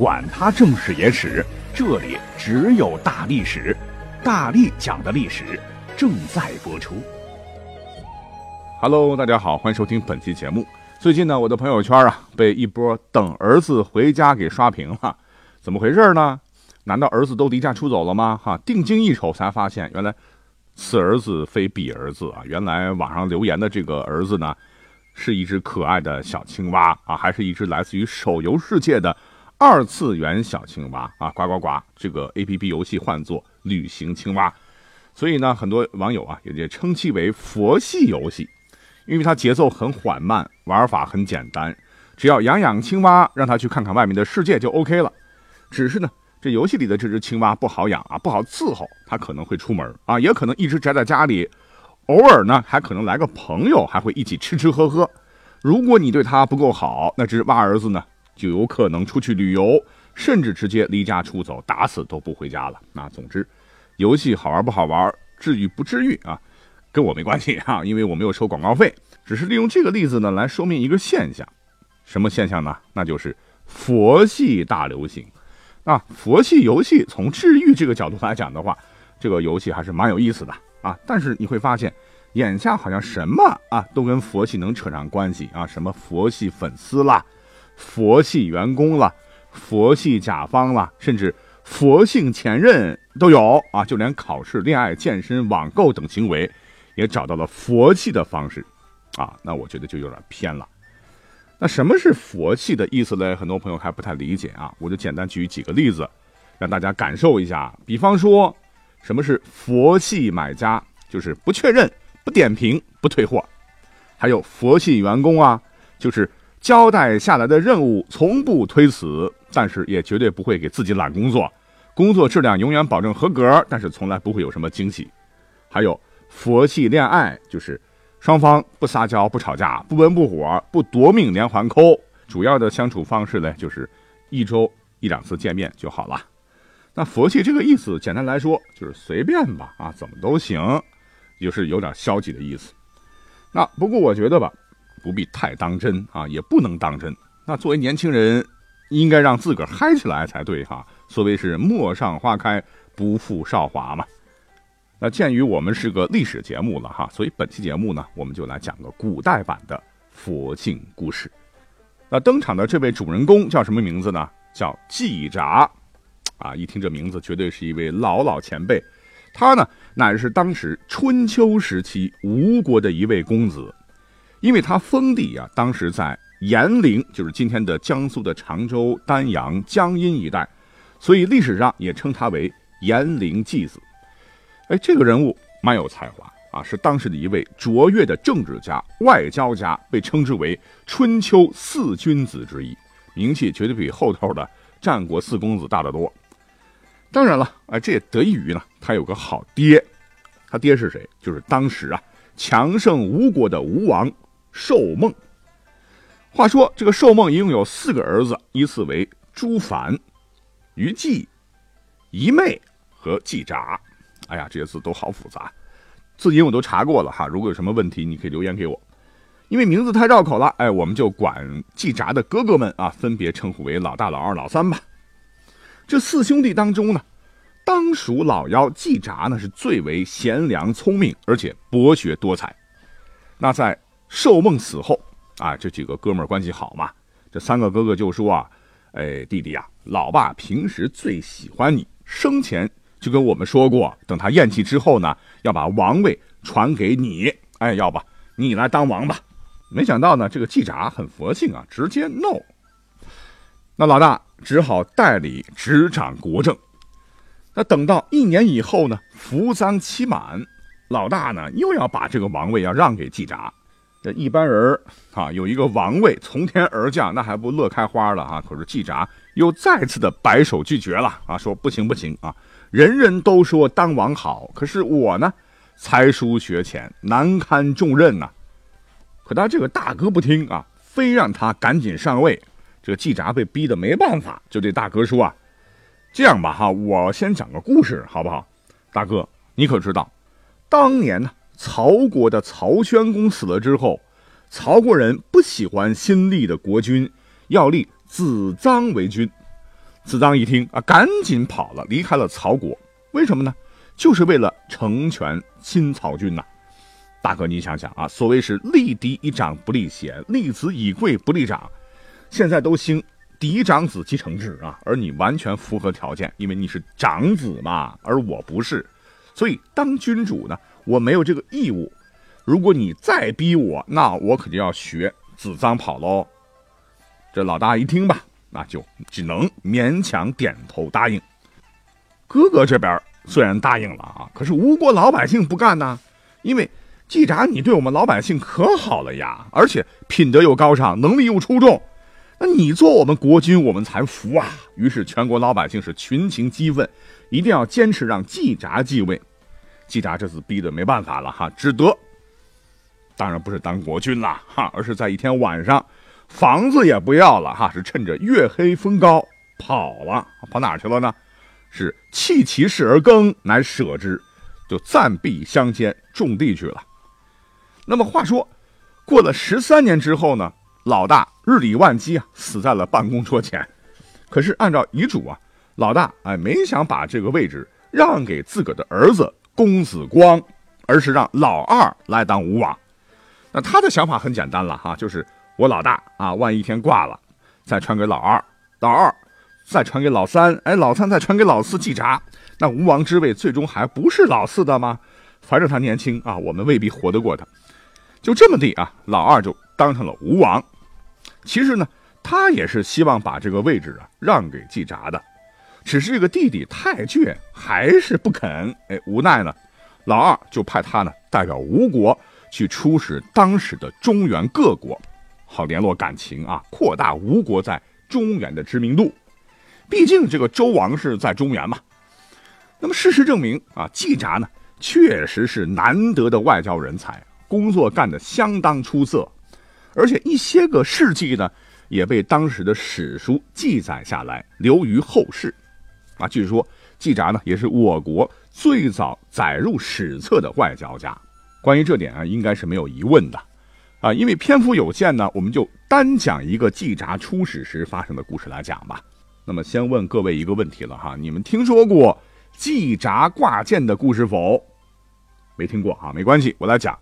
管他正史野史，这里只有大历史，大力讲的历史正在播出。Hello，大家好，欢迎收听本期节目。最近呢，我的朋友圈啊被一波等儿子回家给刷屏了，怎么回事呢？难道儿子都离家出走了吗？哈，定睛一瞅才发现，原来此儿子非彼儿子啊！原来网上留言的这个儿子呢，是一只可爱的小青蛙啊，还是一只来自于手游世界的二次元小青蛙啊！呱呱呱！这个 A P P 游戏唤作旅行青蛙，所以呢，很多网友啊也也称其为佛系游戏。因为它节奏很缓慢，玩法很简单，只要养养青蛙，让它去看看外面的世界就 OK 了。只是呢，这游戏里的这只青蛙不好养啊，不好伺候，它可能会出门啊，也可能一直宅在家里，偶尔呢还可能来个朋友，还会一起吃吃喝喝。如果你对它不够好，那只蛙儿子呢就有可能出去旅游，甚至直接离家出走，打死都不回家了。那总之，游戏好玩不好玩，治愈不治愈啊？跟我没关系啊，因为我没有收广告费，只是利用这个例子呢来说明一个现象，什么现象呢？那就是佛系大流行。啊，佛系游戏从治愈这个角度来讲的话，这个游戏还是蛮有意思的啊。但是你会发现，眼下好像什么啊都跟佛系能扯上关系啊，什么佛系粉丝啦，佛系员工啦，佛系甲方啦，甚至佛性前任都有啊，就连考试、恋爱、健身、网购等行为。也找到了佛系的方式，啊，那我觉得就有点偏了。那什么是佛系的意思呢？很多朋友还不太理解啊，我就简单举几个例子，让大家感受一下。比方说，什么是佛系买家？就是不确认、不点评、不退货。还有佛系员工啊，就是交代下来的任务从不推辞，但是也绝对不会给自己揽工作，工作质量永远保证合格，但是从来不会有什么惊喜。还有。佛系恋爱就是双方不撒娇、不吵架、不温不火、不夺命连环扣，主要的相处方式呢，就是一周一两次见面就好了。那佛系这个意思，简单来说就是随便吧，啊，怎么都行，就是有点消极的意思。那不过我觉得吧，不必太当真啊，也不能当真。那作为年轻人，应该让自个儿嗨起来才对哈。所谓是陌上花开，不负韶华嘛。那鉴于我们是个历史节目了哈，所以本期节目呢，我们就来讲个古代版的佛性故事。那登场的这位主人公叫什么名字呢？叫季札，啊，一听这名字，绝对是一位老老前辈。他呢，乃是当时春秋时期吴国的一位公子，因为他封地啊，当时在延陵，就是今天的江苏的常州、丹阳、江阴一带，所以历史上也称他为延陵季子。哎，这个人物蛮有才华啊，是当时的一位卓越的政治家、外交家，被称之为春秋四君子之一，名气绝对比后头的战国四公子大得多。当然了，哎，这也得益于呢，他有个好爹。他爹是谁？就是当时啊强盛吴国的吴王寿梦。话说这个寿梦一共有四个儿子，依次为朱凡、于季、仪妹和季札。哎呀，这些字都好复杂，字音我都查过了哈。如果有什么问题，你可以留言给我。因为名字太绕口了，哎，我们就管季札的哥哥们啊，分别称呼为老大、老二、老三吧。这四兄弟当中呢，当属老幺季札呢是最为贤良、聪明，而且博学多才。那在寿梦死后啊，这几个哥们关系好嘛，这三个哥哥就说啊，哎，弟弟呀、啊，老爸平时最喜欢你，生前。就跟我们说过，等他咽气之后呢，要把王位传给你。哎，要不你来当王吧？没想到呢，这个季札很佛性啊，直接 no。那老大只好代理执掌国政。那等到一年以后呢，服丧期满，老大呢又要把这个王位要让给季札。这一般人啊，有一个王位从天而降，那还不乐开花了啊？可是季札又再次的摆手拒绝了啊，说不行不行啊。人人都说当王好，可是我呢，才疏学浅，难堪重任呐。可他这个大哥不听啊，非让他赶紧上位。这个季札被逼得没办法，就对大哥说啊：“这样吧，哈，我先讲个故事，好不好？大哥，你可知道，当年呢，曹国的曹宣公死了之后，曹国人不喜欢新立的国君，要立子臧为君。子臧一听啊，赶紧跑了，离开了曹国。为什么呢？就是为了成全新曹军呐。”大哥，你想想啊，所谓是立嫡以长不立贤，立子以贵不立长。现在都兴嫡长子继承制啊，而你完全符合条件，因为你是长子嘛，而我不是，所以当君主呢，我没有这个义务。如果你再逼我，那我可就要学子臧跑喽。这老大一听吧，那就只能勉强点头答应。哥哥这边虽然答应了啊，可是吴国老百姓不干呐，因为。季札，你对我们老百姓可好了呀，而且品德又高尚，能力又出众，那你做我们国君，我们才服啊！于是全国老百姓是群情激愤，一定要坚持让季札继位。季札这次逼得没办法了哈，只得，当然不是当国君了哈，而是在一天晚上，房子也不要了哈，是趁着月黑风高跑了，跑哪去了呢？是弃其室而耕，乃舍之，就暂避乡间种地去了。那么话说，过了十三年之后呢，老大日理万机啊，死在了办公桌前。可是按照遗嘱啊，老大哎没想把这个位置让给自个的儿子公子光，而是让老二来当吴王。那他的想法很简单了哈，就是我老大啊，万一天挂了，再传给老二，老二再传给老三，哎，老三再传给老四季札，那吴王之位最终还不是老四的吗？反正他年轻啊，我们未必活得过他。就这么地啊，老二就当上了吴王。其实呢，他也是希望把这个位置啊让给季札的，只是这个弟弟太倔，还是不肯。哎，无奈呢，老二就派他呢代表吴国去出使当时的中原各国，好联络感情啊，扩大吴国在中原的知名度。毕竟这个周王室在中原嘛。那么事实证明啊，季札呢确实是难得的外交人才。工作干得相当出色，而且一些个事迹呢，也被当时的史书记载下来，留于后世。啊，据说季札呢，也是我国最早载入史册的外交家。关于这点啊，应该是没有疑问的。啊，因为篇幅有限呢，我们就单讲一个季札出使时发生的故事来讲吧。那么，先问各位一个问题了哈，你们听说过季札挂剑的故事否？没听过啊，没关系，我来讲。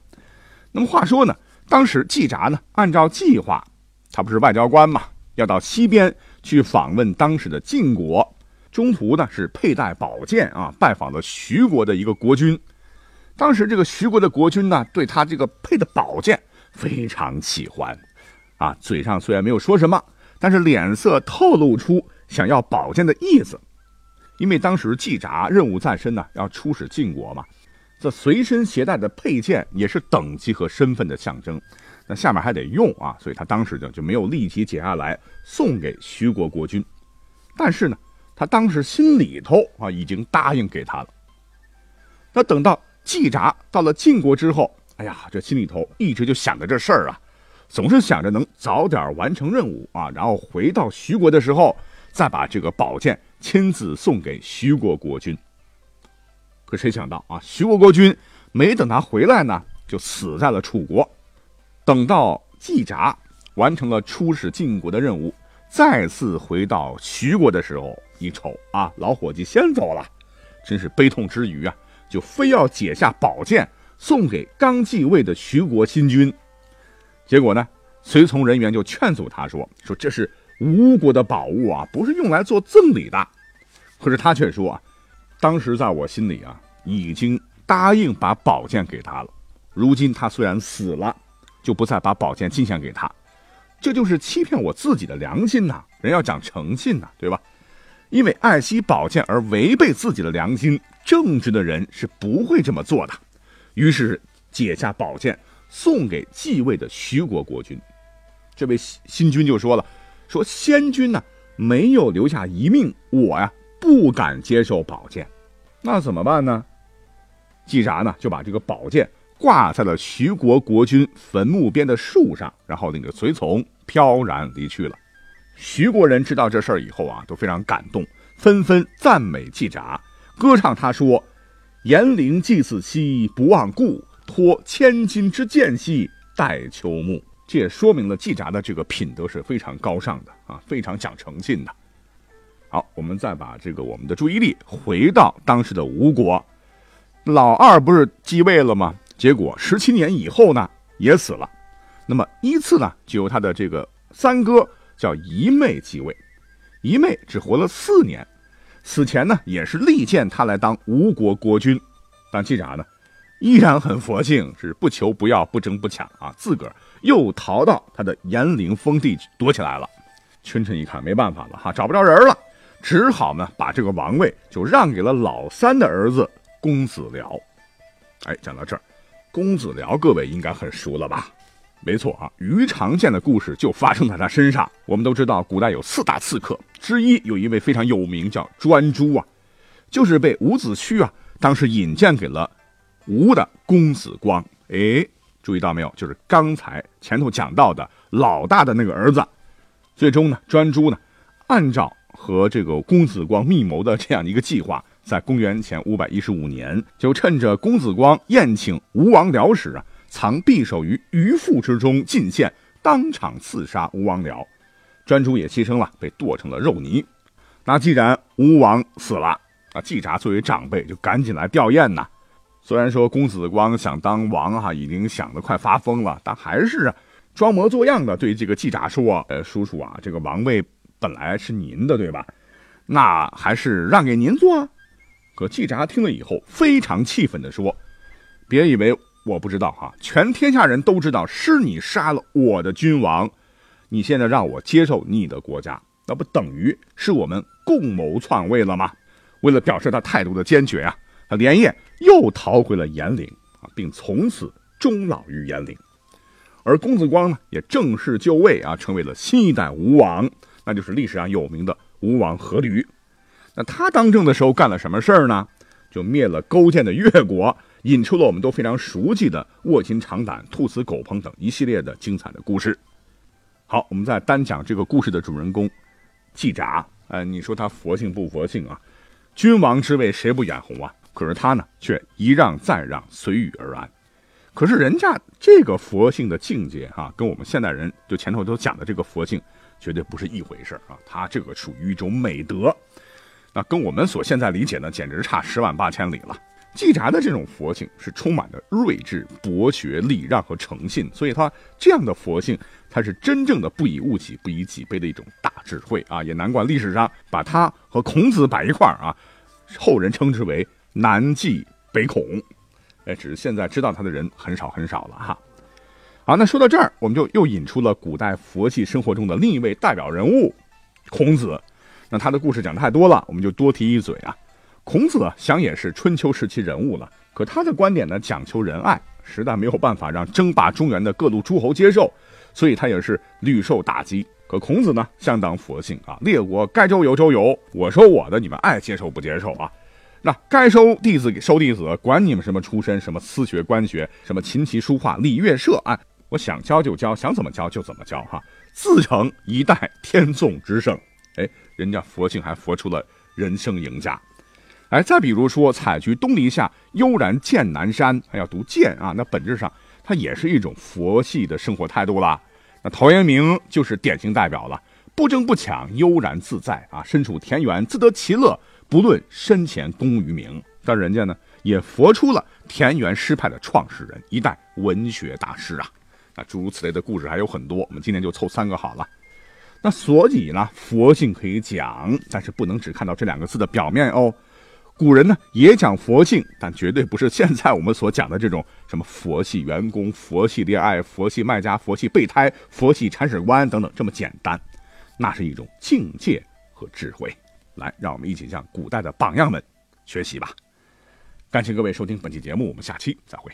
那么话说呢，当时季札呢，按照计划，他不是外交官嘛，要到西边去访问当时的晋国，中途呢是佩戴宝剑啊，拜访了徐国的一个国君。当时这个徐国的国君呢，对他这个佩的宝剑非常喜欢，啊，嘴上虽然没有说什么，但是脸色透露出想要宝剑的意思。因为当时季札任务在身呢，要出使晋国嘛。这随身携带的佩剑也是等级和身份的象征，那下面还得用啊，所以他当时就就没有立即解下来送给徐国国君。但是呢，他当时心里头啊已经答应给他了。那等到季札到了晋国之后，哎呀，这心里头一直就想着这事儿啊，总是想着能早点完成任务啊，然后回到徐国的时候再把这个宝剑亲自送给徐国国君。可谁想到啊，徐国国君没等他回来呢，就死在了楚国。等到季札完成了出使晋国的任务，再次回到徐国的时候，一瞅啊，老伙计先走了，真是悲痛之余啊，就非要解下宝剑送给刚继位的徐国新君。结果呢，随从人员就劝阻他说：“说这是吴国的宝物啊，不是用来做赠礼的。”可是他却说啊。当时在我心里啊，已经答应把宝剑给他了。如今他虽然死了，就不再把宝剑进献给他，这就是欺骗我自己的良心呐！人要讲诚信呐，对吧？因为爱惜宝剑而违背自己的良心，正直的人是不会这么做的。于是解下宝剑送给继位的徐国国君。这位新新君就说了：“说先君呢没有留下遗命，我呀。”不敢接受宝剑，那怎么办呢？季札呢就把这个宝剑挂在了徐国国君坟墓边的树上，然后那个随从飘然离去了。徐国人知道这事儿以后啊，都非常感动，纷纷赞美季札，歌唱他说：“严陵祭祀兮不忘故，托千金之剑兮待秋木。”这也说明了季札的这个品德是非常高尚的啊，非常讲诚信的。好，我们再把这个我们的注意力回到当时的吴国，老二不是继位了吗？结果十七年以后呢，也死了。那么依次呢，就由他的这个三哥叫仪妹继位。仪妹只活了四年，死前呢也是力荐他来当吴国国君。但季札呢，依然很佛性，是不求不要，不争不抢啊，自个儿又逃到他的延陵封地躲起来了。群臣一看没办法了哈，找不着人了。只好呢，把这个王位就让给了老三的儿子公子僚。哎，讲到这儿，公子僚各位应该很熟了吧？没错啊，于长剑的故事就发生在他身上。我们都知道，古代有四大刺客之一，有一位非常有名，叫专诸啊，就是被伍子胥啊当时引荐给了吴的公子光。哎，注意到没有？就是刚才前头讲到的老大的那个儿子。最终呢，专诸呢，按照和这个公子光密谋的这样一个计划，在公元前五百一十五年，就趁着公子光宴请吴王僚时啊，藏匕首于鱼腹之中进献，当场刺杀吴王僚，专诸也牺牲了，被剁成了肉泥。那既然吴王死了，啊，季札作为长辈就赶紧来吊唁呐。虽然说公子光想当王哈，已经想得快发疯了，但还是，装模作样的对这个季札说：“呃，叔叔啊，这个王位。”本来是您的，对吧？那还是让给您做。可季札听了以后，非常气愤地说：“别以为我不知道哈，全天下人都知道是你杀了我的君王。你现在让我接受你的国家，那不等于是我们共谋篡位了吗？”为了表示他态度的坚决啊，他连夜又逃回了延陵啊，并从此终老于延陵。而公子光呢，也正式就位啊，成为了新一代吴王。那就是历史上有名的吴王阖闾。那他当政的时候干了什么事儿呢？就灭了勾践的越国，引出了我们都非常熟悉的卧薪尝胆、兔死狗烹等一系列的精彩的故事。好，我们再单讲这个故事的主人公季札。呃，你说他佛性不佛性啊？君王之位谁不眼红啊？可是他呢，却一让再让，随遇而安。可是人家这个佛性的境界啊，跟我们现代人就前头都讲的这个佛性。绝对不是一回事啊！他这个属于一种美德，那跟我们所现在理解的简直差十万八千里了。季札的这种佛性是充满着睿智、博学、礼让和诚信，所以他这样的佛性，他是真正的不以物喜、不以己悲的一种大智慧啊！也难怪历史上把他和孔子摆一块儿啊，后人称之为南季北孔。哎，只是现在知道他的人很少很少了哈。好，那说到这儿，我们就又引出了古代佛系生活中的另一位代表人物，孔子。那他的故事讲太多了，我们就多提一嘴啊。孔子啊想也是春秋时期人物了，可他的观点呢讲求仁爱，实在没有办法让争霸中原的各路诸侯接受，所以他也是屡受打击。可孔子呢相当佛性啊，列国该周游周游，我收我的，你们爱接受不接受啊？那该收弟子收弟子，管你们什么出身，什么私学官学，什么琴棋书画礼乐射啊。我想教就教，想怎么教就怎么教，哈，自成一代天纵之圣。哎，人家佛性还佛出了人生赢家。哎，再比如说“采菊东篱下，悠然见南山”，还要读“见”啊，那本质上它也是一种佛系的生活态度了。那陶渊明就是典型代表了，不争不抢，悠然自在啊，身处田园自得其乐，不论身前功与名。但人家呢，也佛出了田园诗派的创始人，一代文学大师啊。那诸如此类的故事还有很多，我们今天就凑三个好了。那所以呢，佛性可以讲，但是不能只看到这两个字的表面哦。古人呢也讲佛性，但绝对不是现在我们所讲的这种什么佛系员工、佛系恋爱、佛系卖家、佛系备胎、佛系铲屎官等等这么简单。那是一种境界和智慧。来，让我们一起向古代的榜样们学习吧。感谢各位收听本期节目，我们下期再会。